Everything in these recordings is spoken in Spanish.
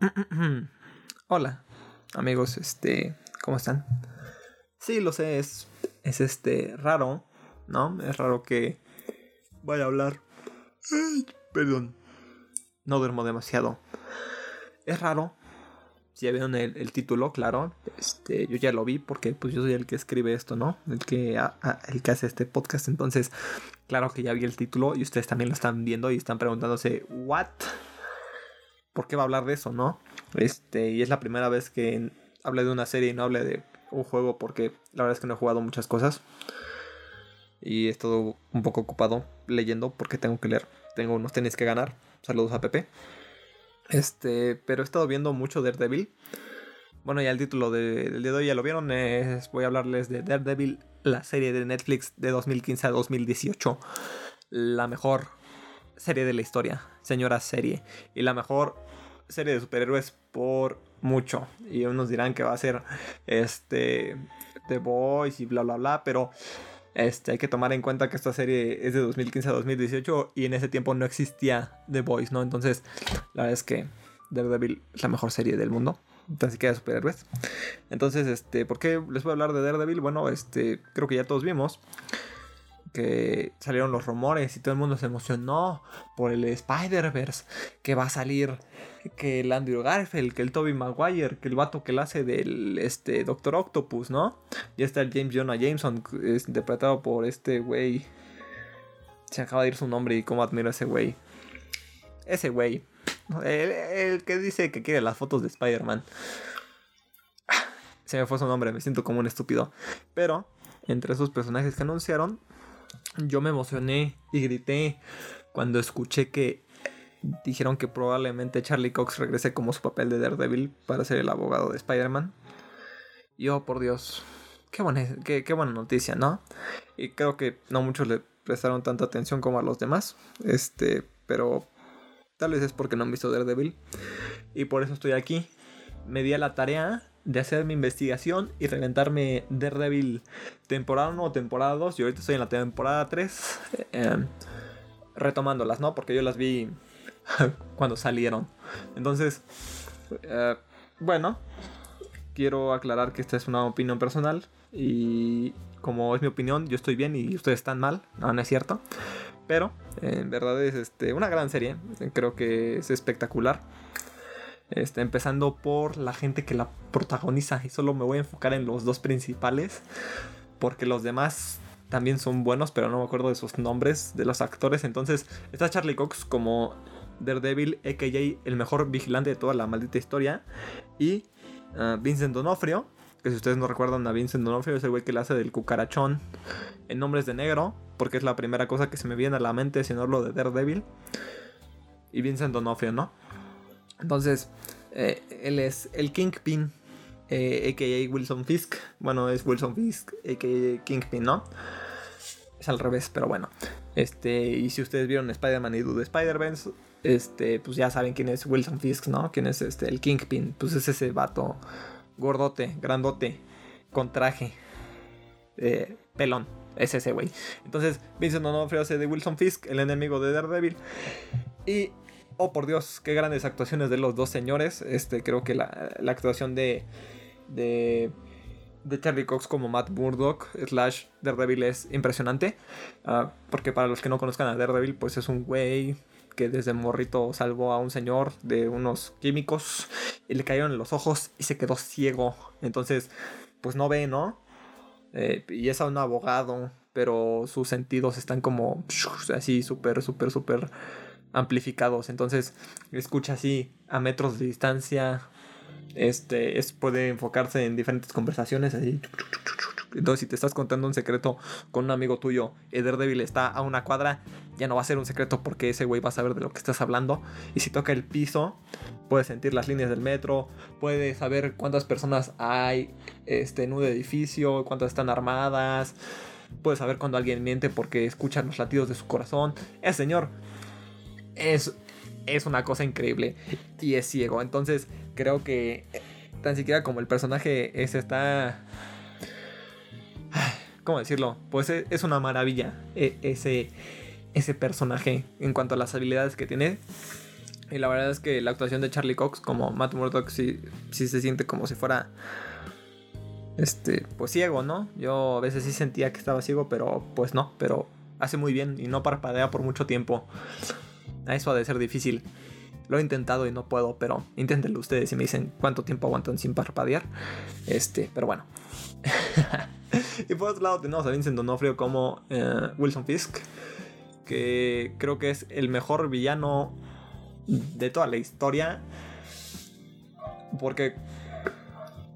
Hola, amigos, este, ¿cómo están? Sí, lo sé, es, es este, raro, ¿no? Es raro que vaya a hablar. perdón. No duermo demasiado. Es raro. Si ya vieron el, título, claro. Este, yo ya lo vi porque pues yo soy el que escribe esto, ¿no? El que, el que hace este podcast. Entonces, claro que ya vi el título y ustedes también lo están viendo y están preguntándose, ¿what? ¿Por qué va a hablar de eso, no? Este, y es la primera vez que hable de una serie y no hable de un juego porque la verdad es que no he jugado muchas cosas. Y he estado un poco ocupado leyendo porque tengo que leer. Tengo unos tenis que ganar. Saludos a Pepe. Este, pero he estado viendo mucho Daredevil. Bueno, ya el título del día de hoy ya lo vieron. voy a hablarles de Daredevil, la serie de Netflix de 2015 a 2018. La mejor serie de la historia, señora serie. Y la mejor serie de superhéroes por mucho. Y unos dirán que va a ser este The Boys y bla bla bla, pero este, hay que tomar en cuenta que esta serie es de 2015 a 2018 y en ese tiempo no existía The Boys, ¿no? Entonces, la verdad es que Daredevil es la mejor serie del mundo. Así que de superhéroes. Entonces, este, ¿por qué les voy a hablar de Daredevil? Bueno, este, creo que ya todos vimos que salieron los rumores y todo el mundo se emocionó por el Spider-Verse, que va a salir que el Andrew Garfield, que el Toby Maguire, que el vato que le hace del este, Doctor Octopus, ¿no? Ya está el James Jonah Jameson, es interpretado por este güey. Se acaba de ir su nombre y cómo admiro a ese güey. Ese güey. El, el, que dice que quiere las fotos de Spider-Man. Se me fue su nombre, me siento como un estúpido. Pero, entre esos personajes que anunciaron, yo me emocioné y grité cuando escuché que dijeron que probablemente Charlie Cox regrese como su papel de Daredevil para ser el abogado de Spider-Man. Yo, por Dios, qué buena, qué, buena noticia, ¿no? Y creo que no muchos le prestaron tanta atención como a los demás. Este, pero tal vez es porque no han visto Daredevil. Y por eso estoy aquí. Me di a la tarea de hacer mi investigación y reventarme Daredevil temporada 1 o temporada 2. Y ahorita estoy en la temporada 3. Eh, retomándolas, ¿no? Porque yo las vi cuando salieron. Entonces, eh, bueno, quiero aclarar que esta es una opinión personal. Y como es mi opinión, yo estoy bien y ustedes están mal. No es cierto. Pero en verdad es este, una gran serie. Creo que es espectacular. Este, empezando por la gente que la protagoniza. Y solo me voy a enfocar en los dos principales. Porque los demás también son buenos, pero no me acuerdo de sus nombres de los actores. Entonces, está Charlie Cox como Daredevil, a.k.a. el mejor vigilante de toda la maldita historia. Y ah, Vincent Donofrio, que si ustedes no recuerdan a Vincent Donofrio, es el güey que le hace del cucarachón en Nombres de Negro, porque es la primera cosa que se me viene a la mente si no hablo de Daredevil. Y Vincent Donofrio, ¿no? Entonces, eh, él es el Kingpin, eh, a.k.a. Wilson Fisk. Bueno, es Wilson Fisk, a.k.a. Kingpin, ¿no? Es al revés, pero bueno. Este, y si ustedes vieron Spider-Man y Dude Spider-Man, este, pues ya saben quién es Wilson Fisk, ¿no? Quién es este, el Kingpin. Pues es ese vato gordote, grandote, con traje, eh, pelón. Es ese güey. Entonces, Vincent D'Onofrio hace de Wilson Fisk, el enemigo de Daredevil. Y oh por Dios, qué grandes actuaciones de los dos señores. Este, creo que la, actuación de, de, de Charlie Cox como Matt Murdock slash Daredevil es impresionante. Ah, porque para los que no conozcan a Daredevil, pues es un güey que desde morrito salvó a un señor de unos químicos y le cayeron en los ojos y se quedó ciego. Entonces, pues no ve, ¿no? Eh, y es a un abogado, pero sus sentidos están como así súper, súper, súper amplificados. Entonces escucha así a metros de distancia. Este es, puede enfocarse en diferentes conversaciones así. Entonces, si te estás contando un secreto con un amigo tuyo y Daredevil está a una cuadra, ya no va a ser un secreto porque ese güey va a saber de lo que estás hablando. Y si toca el piso, puede sentir las líneas del metro, puede saber cuántas personas hay este, en un edificio, cuántas están armadas, puede saber cuando alguien miente porque escucha los latidos de su corazón. El señor es, es una cosa increíble y es ciego. Entonces creo que tan siquiera como el personaje es está... ¿Cómo decirlo? Pues e, es una maravilla e, ese, ese personaje en cuanto a las habilidades que tiene. Y la verdad es que la actuación de Charlie Cox como Matt Murdock sí, sí se siente como si fuera este, pues ciego, ¿no? Yo a veces sí sentía que estaba ciego, pero pues no, pero hace muy bien y no parpadea por mucho tiempo. Eso ha de ser difícil. Lo he intentado y no puedo, pero inténtenlo ustedes y me dicen cuánto tiempo aguantan sin parpadear. Este, pero bueno. y por otro lado tenemos a Vincent Donofrio como eh, Wilson Fisk, que creo que es el mejor villano de toda la historia. Porque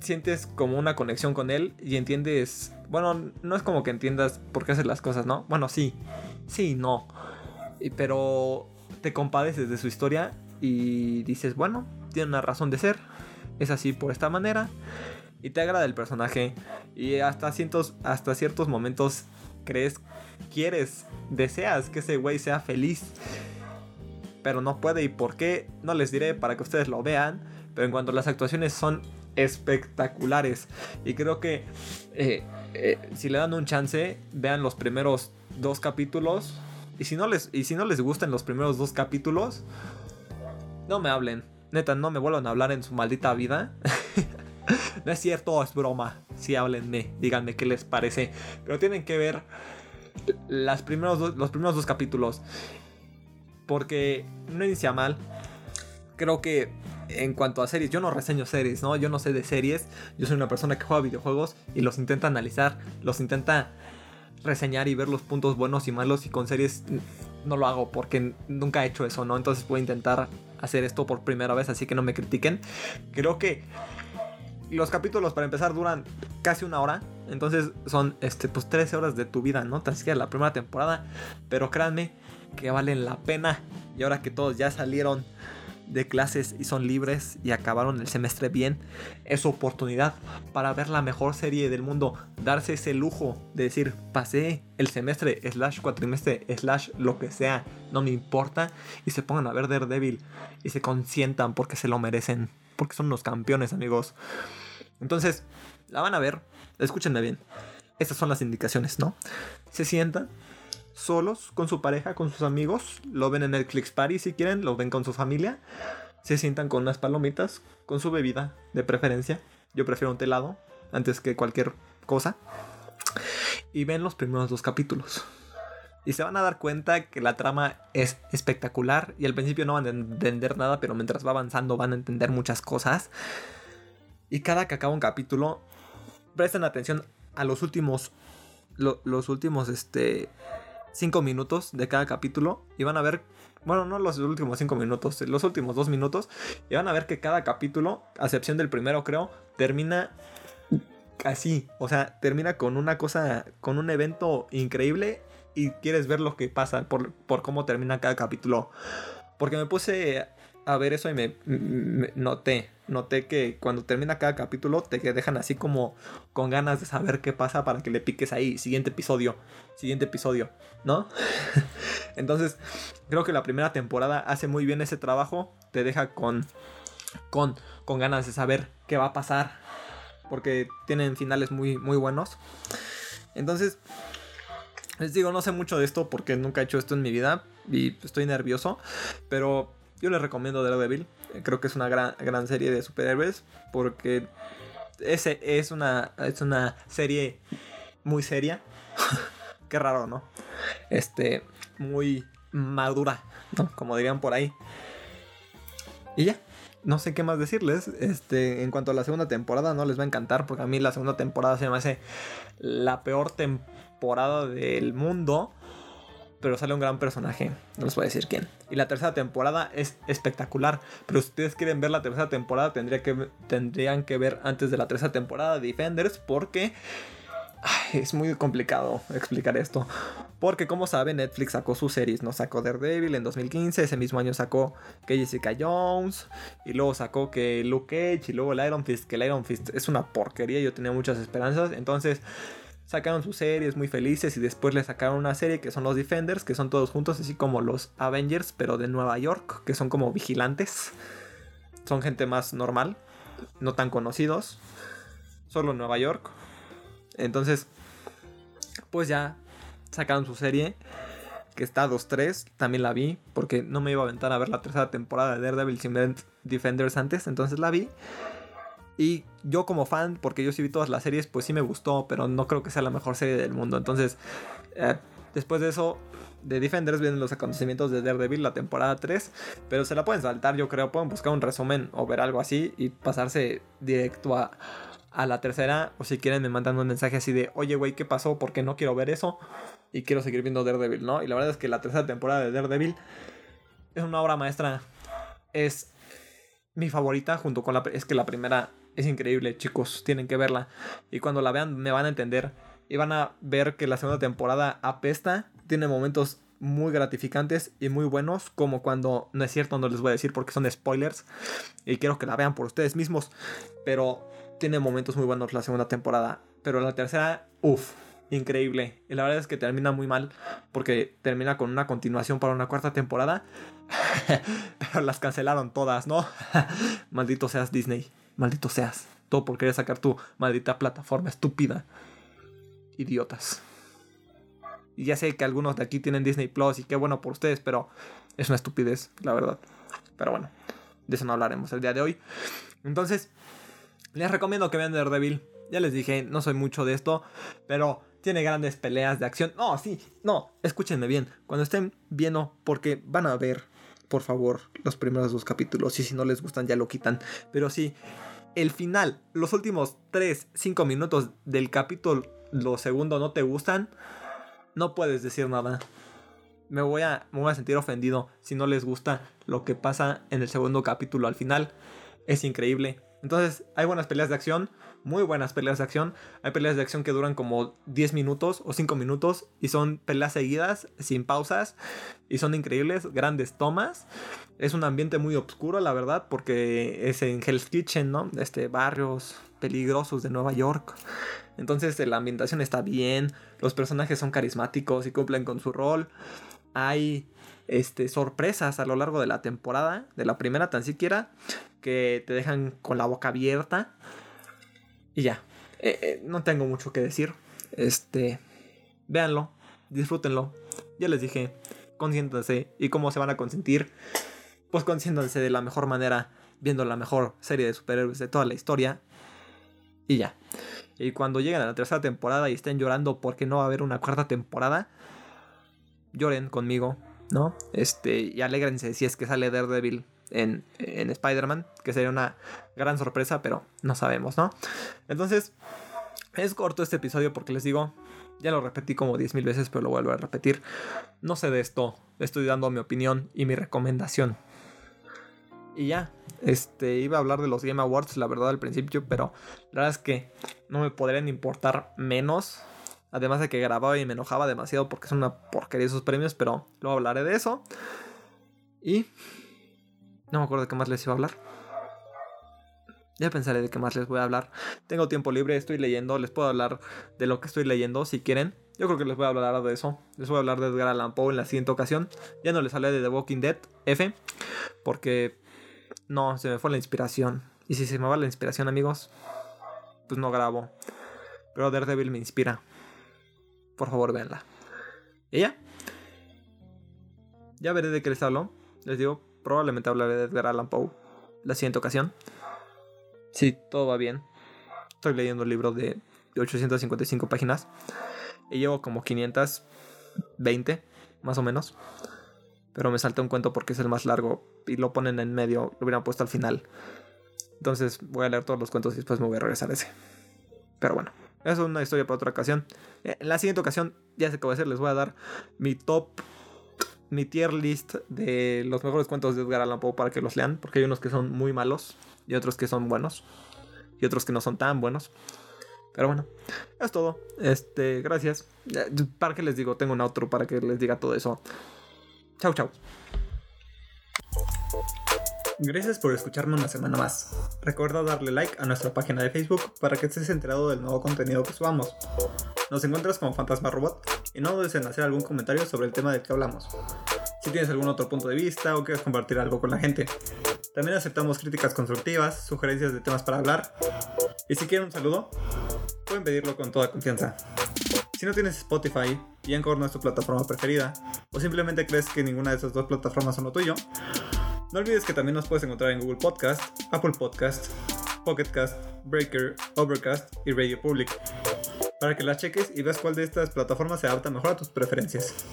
sientes como una conexión con él y entiendes, bueno, no es como que entiendas por qué hace las cosas, ¿no? Bueno, sí, sí, no. Pero te compadeces de su historia y dices, bueno, tiene una razón de ser, es así por esta manera y te agrada el personaje y hasta ciertos, hasta ciertos momentos crees, quieres, deseas que ese güey sea feliz, pero no puede y por qué no les diré para que ustedes lo vean, pero en cuanto a las actuaciones son espectaculares. Y creo que eh, eh, si le dan un chance, vean los primeros dos capítulos. Y si, no les, y si no les gustan los primeros dos capítulos, no me hablen. Neta, no me vuelvan a hablar en su maldita vida. no es cierto, es broma. Sí, háblenme, díganme qué les parece. Pero tienen que ver primeros los primeros dos capítulos. Porque no inicia mal. Creo que en cuanto a series, yo no reseño series, ¿no? Yo no sé de series. Yo soy una persona que juega videojuegos y los intenta analizar, los intenta reseñar y ver los puntos buenos y malos. Y con series no lo hago porque nunca he hecho eso, ¿no? Entonces voy a intentar hacer esto por primera vez, así que no me critiquen. Creo que los capítulos para empezar duran casi una hora. Entonces son este, pues 13 horas de tu vida, ¿no? Tan siquiera la primera temporada. Pero créanme que valen la pena. Y ahora que todos ya salieron de clases y son libres y acabaron el semestre bien, es oportunidad para ver la mejor serie del mundo, darse ese lujo de decir, pasé el semestre, slash cuatrimestre, slash lo que sea, no me importa, y se pongan a ver Daredevil y se consientan porque se lo merecen, porque son los campeones amigos. Entonces, la van a ver, escúchenme bien, estas son las indicaciones, ¿no? Se sientan, solos, con su pareja, con sus amigos. Lo ven en el Clicks Party si quieren, lo ven con su familia. Se sientan con unas palomitas, con su bebida de preferencia. Yo prefiero un telado antes que cualquier cosa. Y ven los primeros dos capítulos. Y se van a dar cuenta que la trama es espectacular. Y al principio no van a entender nada, pero mientras va avanzando van a entender muchas cosas. Y cada que acaba un capítulo, presten atención a los últimos. los últimos, este 5 minutos de cada capítulo y van a ver, bueno, no los últimos 5 minutos, los últimos 2 minutos, y van a ver que cada capítulo, a excepción del primero creo, termina así, o sea, termina con una cosa, con un evento increíble y quieres ver lo que pasa por, por cómo termina cada capítulo. Porque me puse a ver eso y me, noté, noté que cuando termina cada capítulo te dejan así como con ganas de saber qué pasa para que le piques ahí, siguiente episodio, siguiente episodio, ¿no? Entonces, creo que la primera temporada hace muy bien ese trabajo, te deja con, con, con ganas de saber qué va a pasar, porque tienen finales muy, muy buenos. Entonces, les digo, no sé mucho de esto porque nunca he hecho esto en mi vida y estoy nervioso, pero yo les recomiendo Daredevil. Creo que es una gran, gran serie de superhéroes. Porque ese es una, es una serie muy seria. Qué raro, ¿no? Este, muy madura. Como dirían por ahí. Y ya, no sé qué más decirles. Este, en cuanto a la segunda temporada, no les va a encantar. Porque a mí la segunda temporada se me hace la peor temporada del mundo pero sale un gran personaje. No les voy a decir quién. Y la tercera temporada es espectacular. Pero si ustedes quieren ver la tercera temporada, tendría que, tendrían que ver antes de la tercera temporada de Defenders. Porque es muy complicado explicar esto. Porque como saben, Netflix sacó sus series. No sacó Daredevil en 2015. Ese mismo año sacó que Jessica Jones. Y luego sacó que Luke Cage. Y luego el Iron Fist. Que el Iron Fist es una porquería. Yo tenía muchas esperanzas. Entonces sacaron sus series muy felices y después le sacaron una serie que son los Defenders, que son todos juntos, así como los Avengers, pero de Nueva York, que son como vigilantes. Son gente más normal, no tan conocidos, solo en Nueva York. Entonces, pues ya sacaron su serie, que está 2-3, también la vi, porque no me iba a aventar a ver la tercera temporada de Daredevil sin Defenders antes, entonces la vi. Y yo como fan, porque yo sí vi todas las series, pues sí me gustó, pero no creo que sea la mejor serie del mundo. Entonces, eh, después de eso, de Defenders vienen los acontecimientos de Daredevil, la temporada 3, pero se la pueden saltar, yo creo, pueden buscar un resumen o ver algo así y pasarse directo a, a la tercera, o si quieren me mandan un mensaje así de, oye, güey, ¿qué pasó? Porque no quiero ver eso y quiero seguir viendo Daredevil, ¿no? Y la verdad es que la tercera temporada de Daredevil es una obra maestra. Es mi favorita junto con la... Es que la primera es increíble, chicos, tienen que verla. Y cuando la vean me van a entender. Y van a ver que la segunda temporada apesta, tiene momentos muy gratificantes y muy buenos, como cuando, no es cierto, no les voy a decir porque son spoilers, y quiero que la vean por ustedes mismos, pero tiene momentos muy buenos la segunda temporada, pero la tercera, uff, increíble. Y la verdad es que termina muy mal porque termina con una continuación para una cuarta temporada. Pero las cancelaron todas, ¿no? Maldito seas Disney. Maldito seas. Todo por querer sacar tu maldita plataforma estúpida. Idiotas. Y ya sé que algunos de aquí tienen Disney Plus y qué bueno por ustedes, pero es una estupidez, la verdad. Pero bueno, de eso no hablaremos el día de hoy. Entonces, les recomiendo que vean Daredevil. Ya les dije, no soy mucho de esto, pero tiene grandes peleas de acción. No, sí, no, escúchenme bien. Cuando estén viendo, porque van a ver, por favor, los primeros dos capítulos. Y si no les gustan, ya lo quitan. Pero sí, el final, los últimos 3, 5 minutos del capítulo lo segundo no te gustan, no puedes decir nada. Me voy, a, me voy a sentir ofendido si no les gusta lo que pasa en el segundo capítulo al final. Es increíble. Entonces, hay buenas peleas de acción, muy buenas peleas de acción. Hay peleas de acción que duran como 10 minutos o 5 minutos y son peleas seguidas, sin pausas, y son increíbles, grandes tomas. Es un ambiente muy oscuro, la verdad, porque es en Hell's Kitchen, ¿no? Este, barrios peligrosos de Nueva York. Entonces la ambientación está bien, los personajes son carismáticos y cumplen con su rol. Hay este, sorpresas a lo largo de la temporada, de la primera tan siquiera, que te dejan con la boca abierta. Y ya, eh, eh, no tengo mucho que decir. Este, véanlo, disfrútenlo. Ya les dije, consiéntanse. ¿Y cómo se van a consentir? Pues consiéntanse de la mejor manera, viendo la mejor serie de superhéroes de toda la historia. Y ya. Y cuando lleguen a la tercera temporada y estén llorando porque no va a haber una cuarta temporada, lloren conmigo, ¿no? Este, y alégrense si es que sale Daredevil en, en Spider-Man, que sería una gran sorpresa, pero no sabemos, ¿no? Entonces, es corto este episodio porque les digo, ya lo repetí como 10.000 veces, pero lo vuelvo a repetir. No sé de esto, estoy dando mi opinión y mi recomendación. Y ya, este, iba a hablar de los Game Awards, la verdad, al principio, pero la verdad es que no me podrían importar menos. Además de que grababa y me enojaba demasiado porque son una porquería esos premios, pero luego hablaré de eso. Y no me acuerdo de qué más les iba a hablar. Ya pensaré de qué más les voy a hablar. Tengo tiempo libre, estoy leyendo. Les puedo hablar de lo que estoy leyendo si quieren. Yo creo que les voy a hablar de eso. Les voy a hablar de Edgar Allan Poe en la siguiente ocasión. Ya no les hablé de The Walking Dead F. Porque no, se me fue la inspiración. Y si se me va la inspiración, amigos, pues no grabo. Pero Daredevil me inspira. Por favor, véanla. ¿Y ya? Ya veré de qué les hablo. Les digo, Probablemente hablaré de Edgar Allan Poe la siguiente ocasión. Si todo va bien. Estoy leyendo el libro de 855 páginas. Y llevo como 520, más o menos. Pero me salté un cuento porque es el más largo y lo ponen en medio, lo hubieran puesto al final. Entonces voy a leer todos los cuentos y después me voy a regresar a ese. Pero bueno, es una historia para otra ocasión. En la siguiente ocasión, ya sé qué voy a hacer, les voy a dar mi top mi tier list de los mejores cuentos de Edgar Allan Poe para que los lean, porque hay unos que son muy malos y otros que son buenos y otros que no son tan buenos. Pero bueno, es todo. Este, gracias. Para que les digo, tengo un outro para que les diga todo eso. Chau, chau. Gracias por escucharme una semana más. Recuerda darle like a nuestra página de Facebook para que estés enterado del nuevo contenido que subamos. Nos encuentras como Fantasma Robot y no dudes en hacer algún comentario sobre el tema del que hablamos. Si tienes algún otro punto de vista o quieres compartir algo con la gente. También aceptamos críticas constructivas, sugerencias de temas para hablar. Y si quieren un saludo, pueden pedirlo con toda confianza. Si no tienes Spotify y Anchor no es tu plataforma preferida, o simplemente crees que ninguna de esas dos plataformas son lo tuyo, no olvides que también nos puedes encontrar en Google Podcast, Apple Podcast, Pocket Cast, Breaker, Overcast y Radio Public. Para que las cheques y veas cuál de estas plataformas se adapta mejor a tus preferencias.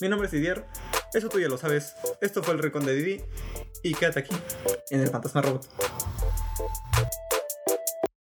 Mi nombre es Didier, eso tú ya lo sabes. Esto fue el Recon de Didi y quédate aquí en el Fantasma Robot.